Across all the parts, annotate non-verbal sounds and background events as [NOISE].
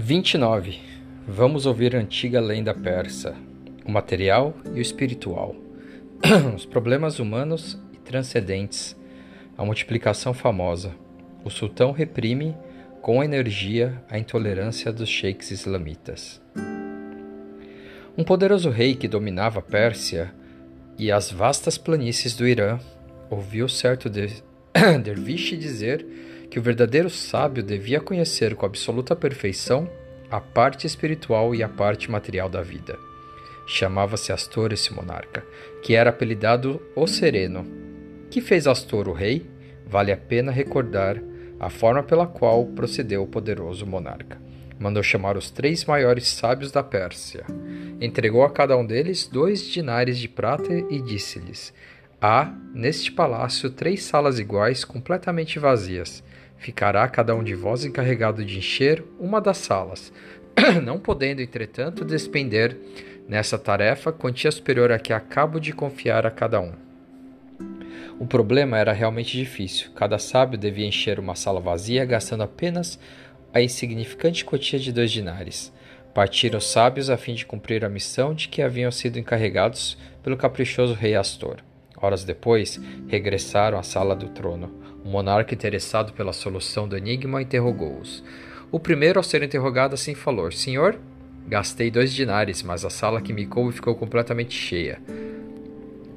29. Vamos ouvir a antiga lenda persa, o material e o espiritual, [CLEARS THROAT] os problemas humanos e transcendentes, a multiplicação famosa. O sultão reprime com energia a intolerância dos sheiks islamitas. Um poderoso rei que dominava a Pérsia e as vastas planícies do Irã ouviu certo de... [CLEARS THROAT] derviche dizer que o verdadeiro sábio devia conhecer com absoluta perfeição a parte espiritual e a parte material da vida. Chamava-se Astor esse monarca, que era apelidado o Sereno. Que fez Astor o rei? Vale a pena recordar a forma pela qual procedeu o poderoso monarca. Mandou chamar os três maiores sábios da Pérsia. Entregou a cada um deles dois dinares de prata e disse-lhes: Há, neste palácio, três salas iguais, completamente vazias. Ficará cada um de vós encarregado de encher uma das salas, [CLEARS THROAT] não podendo, entretanto, despender nessa tarefa quantia superior a que acabo de confiar a cada um. O problema era realmente difícil. Cada sábio devia encher uma sala vazia, gastando apenas a insignificante quantia de dois dinares. Partiram os sábios a fim de cumprir a missão de que haviam sido encarregados pelo caprichoso rei Astor. Horas depois, regressaram à sala do trono. O monarca, interessado pela solução do enigma, interrogou-os. O primeiro, ao ser interrogado, assim falou: Senhor, gastei dois dinares, mas a sala que me coube ficou completamente cheia.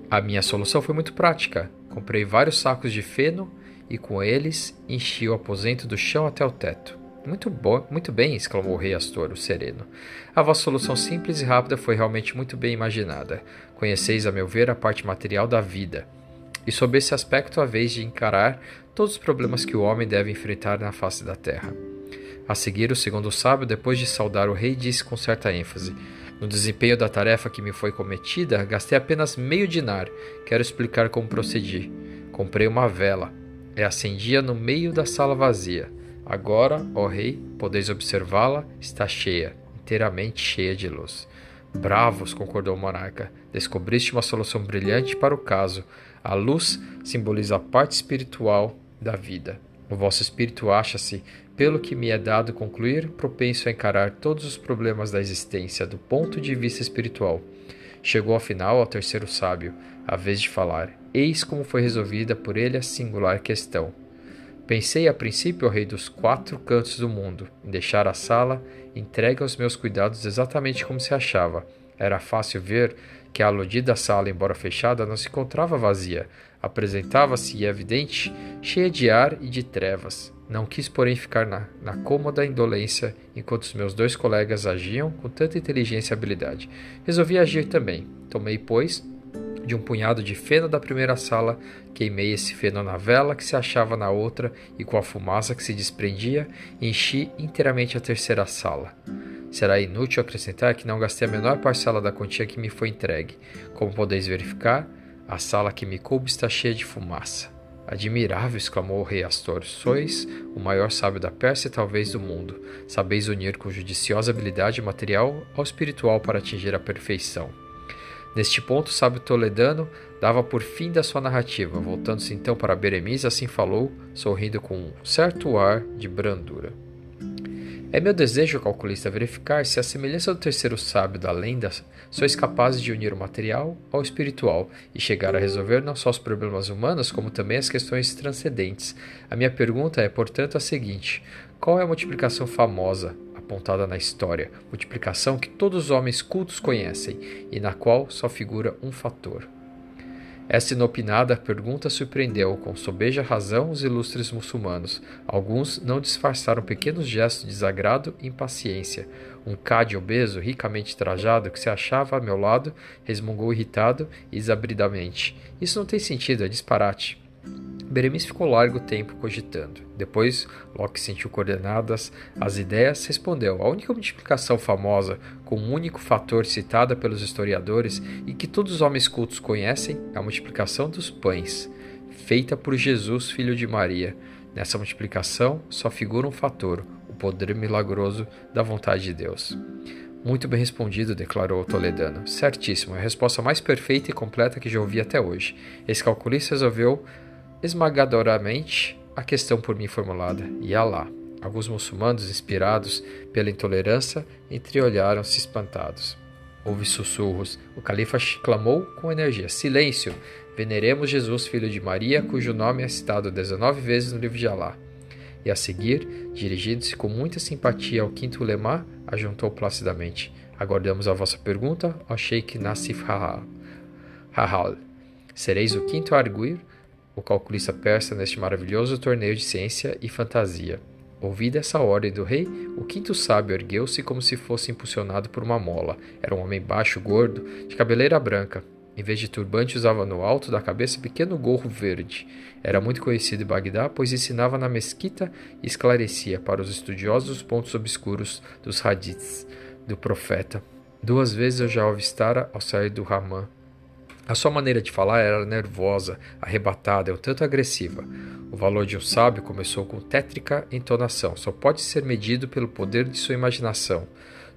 A minha solução foi muito prática. Comprei vários sacos de feno e com eles enchi o aposento do chão até o teto. Muito bom, muito bem, exclamou o rei Astor, o sereno. A vossa solução simples e rápida foi realmente muito bem imaginada. Conheceis, a meu ver, a parte material da vida. E sob esse aspecto, a vez de encarar todos os problemas que o homem deve enfrentar na face da terra. A seguir, o segundo sábio, depois de saudar o rei, disse com certa ênfase: No desempenho da tarefa que me foi cometida, gastei apenas meio dinar. Quero explicar como procedi. Comprei uma vela. É acendia no meio da sala vazia. Agora, ó rei, podeis observá-la, está cheia, inteiramente cheia de luz. Bravos, concordou o monarca. Descobriste uma solução brilhante para o caso. A luz simboliza a parte espiritual da vida. O vosso espírito acha-se, pelo que me é dado concluir, propenso a encarar todos os problemas da existência do ponto de vista espiritual. Chegou afinal ao terceiro sábio, a vez de falar. Eis como foi resolvida por ele a singular questão. Pensei a princípio, ao rei dos quatro cantos do mundo, em deixar a sala entregue aos meus cuidados exatamente como se achava. Era fácil ver que a aludida sala, embora fechada, não se encontrava vazia. Apresentava-se, evidente, cheia de ar e de trevas. Não quis, porém, ficar na, na cômoda indolência enquanto os meus dois colegas agiam com tanta inteligência e habilidade. Resolvi agir também. Tomei, pois, de um punhado de feno da primeira sala, queimei esse feno na vela que se achava na outra e com a fumaça que se desprendia, enchi inteiramente a terceira sala. Será inútil acrescentar que não gastei a menor parcela da quantia que me foi entregue. Como podeis verificar, a sala que me coube está cheia de fumaça. Admirável, exclamou o rei Astor, sois o maior sábio da Pérsia e talvez do mundo. Sabeis unir com judiciosa habilidade material ao espiritual para atingir a perfeição. Neste ponto, o sábio toledano dava por fim da sua narrativa. Voltando-se então para Beremiz, assim falou, sorrindo com um certo ar de brandura. É meu desejo, calculista, verificar se a semelhança do terceiro sábio da lenda sois capazes de unir o material ao espiritual e chegar a resolver não só os problemas humanos, como também as questões transcendentes. A minha pergunta é, portanto, a seguinte: qual é a multiplicação famosa, apontada na história, multiplicação que todos os homens cultos conhecem e na qual só figura um fator. Essa inopinada pergunta surpreendeu com sobeja razão os ilustres muçulmanos. Alguns não disfarçaram pequenos gestos de desagrado e impaciência. Um cade obeso, ricamente trajado, que se achava a meu lado, resmungou irritado e exabridamente. Isso não tem sentido, é disparate. Beremiz ficou largo tempo cogitando. Depois, que sentiu coordenadas as ideias, respondeu: A única multiplicação famosa, com um único fator citada pelos historiadores e que todos os homens cultos conhecem, é a multiplicação dos pães, feita por Jesus, filho de Maria. Nessa multiplicação só figura um fator, o poder milagroso da vontade de Deus. Muito bem respondido, declarou o toledano. Certíssimo, é a resposta mais perfeita e completa que já ouvi até hoje. Esse calculista resolveu esmagadoramente a questão por mim formulada, e Alá. Alguns muçulmanos, inspirados pela intolerância, entreolharam-se espantados. Houve sussurros. O califa clamou com energia: Silêncio! Veneremos Jesus, filho de Maria, cujo nome é citado 19 vezes no livro de Alá. E a seguir, dirigindo-se com muita simpatia ao quinto lemá, ajuntou placidamente: Aguardamos a vossa pergunta, ó Sheikh Nassif Hahal. Sereis o quinto a arguir o calculista persa neste maravilhoso torneio de ciência e fantasia. Ouvida essa ordem do rei, o quinto sábio ergueu-se como se fosse impulsionado por uma mola. Era um homem baixo, gordo, de cabeleira branca. Em vez de turbante, usava no alto da cabeça pequeno gorro verde. Era muito conhecido em Bagdá, pois ensinava na mesquita e esclarecia para os estudiosos os pontos obscuros dos hadiths do profeta. Duas vezes eu já o avistara ao sair do Ramã. A sua maneira de falar era nervosa, arrebatada e um tanto agressiva. O valor de um sábio começou com tétrica entonação, só pode ser medido pelo poder de sua imaginação.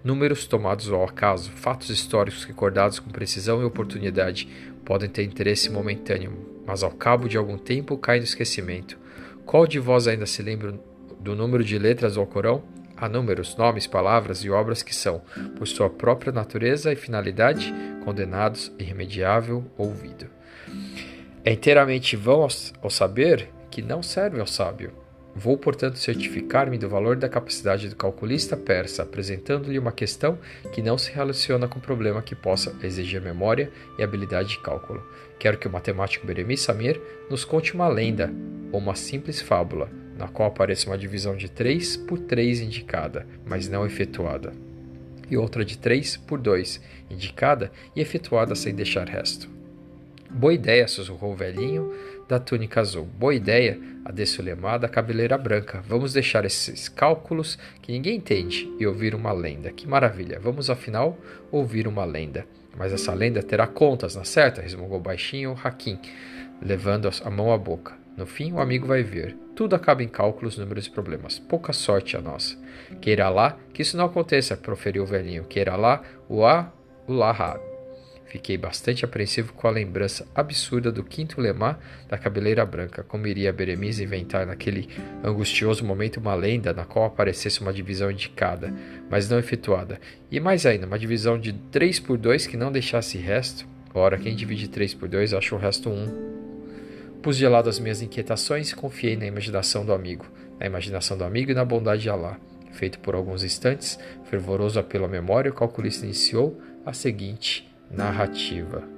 Números tomados ao acaso, fatos históricos recordados com precisão e oportunidade, podem ter interesse momentâneo, mas ao cabo de algum tempo caem no esquecimento. Qual de vós ainda se lembra do número de letras do Alcorão? Há números, nomes, palavras e obras que são, por sua própria natureza e finalidade, condenados, irremediável ouvido. É inteiramente vão ao, saber que não serve ao sábio. Vou, portanto, certificar-me do valor da capacidade do calculista persa, apresentando-lhe uma questão que não se relaciona com problema que possa exigir memória e habilidade de cálculo. Quero que o matemático Beremi Samir nos conte uma lenda, ou uma simples fábula, na qual apareça uma divisão de 3 por 3 indicada, mas não efetuada, e outra de 3 por 2, indicada e efetuada sem deixar resto. Boa ideia, sussurrou o velhinho da túnica azul. Boa ideia, a de Sulemar da cabeleira branca. Vamos deixar esses cálculos que ninguém entende e ouvir uma lenda. Que maravilha! Vamos afinal ouvir uma lenda. Mas essa lenda terá contas, na certa? resmungou baixinho o Hakim, levando a mão à boca. No fim, o amigo vai ver. Tudo acaba em cálculos, números e problemas. Pouca sorte a nossa. Queira lá que isso não aconteça, proferiu o velhinho. Queira lá o A, o Lahad. Fiquei bastante apreensivo com a lembrança absurda do quinto lemá da cabeleira branca, como iria Beremiz inventar naquele angustioso momento uma lenda na qual aparecesse uma divisão indicada, mas não efetuada, e mais ainda, uma divisão de 3 por 2 que não deixasse resto. Ora, quem divide 3 por 2 acha o resto 1. Pus de lado as minhas inquietações e confiei na imaginação do amigo, na imaginação do amigo e na bondade de Alá. Feito por alguns instantes, fervoroso apelo à memória, o calculista iniciou a seguinte narrativa.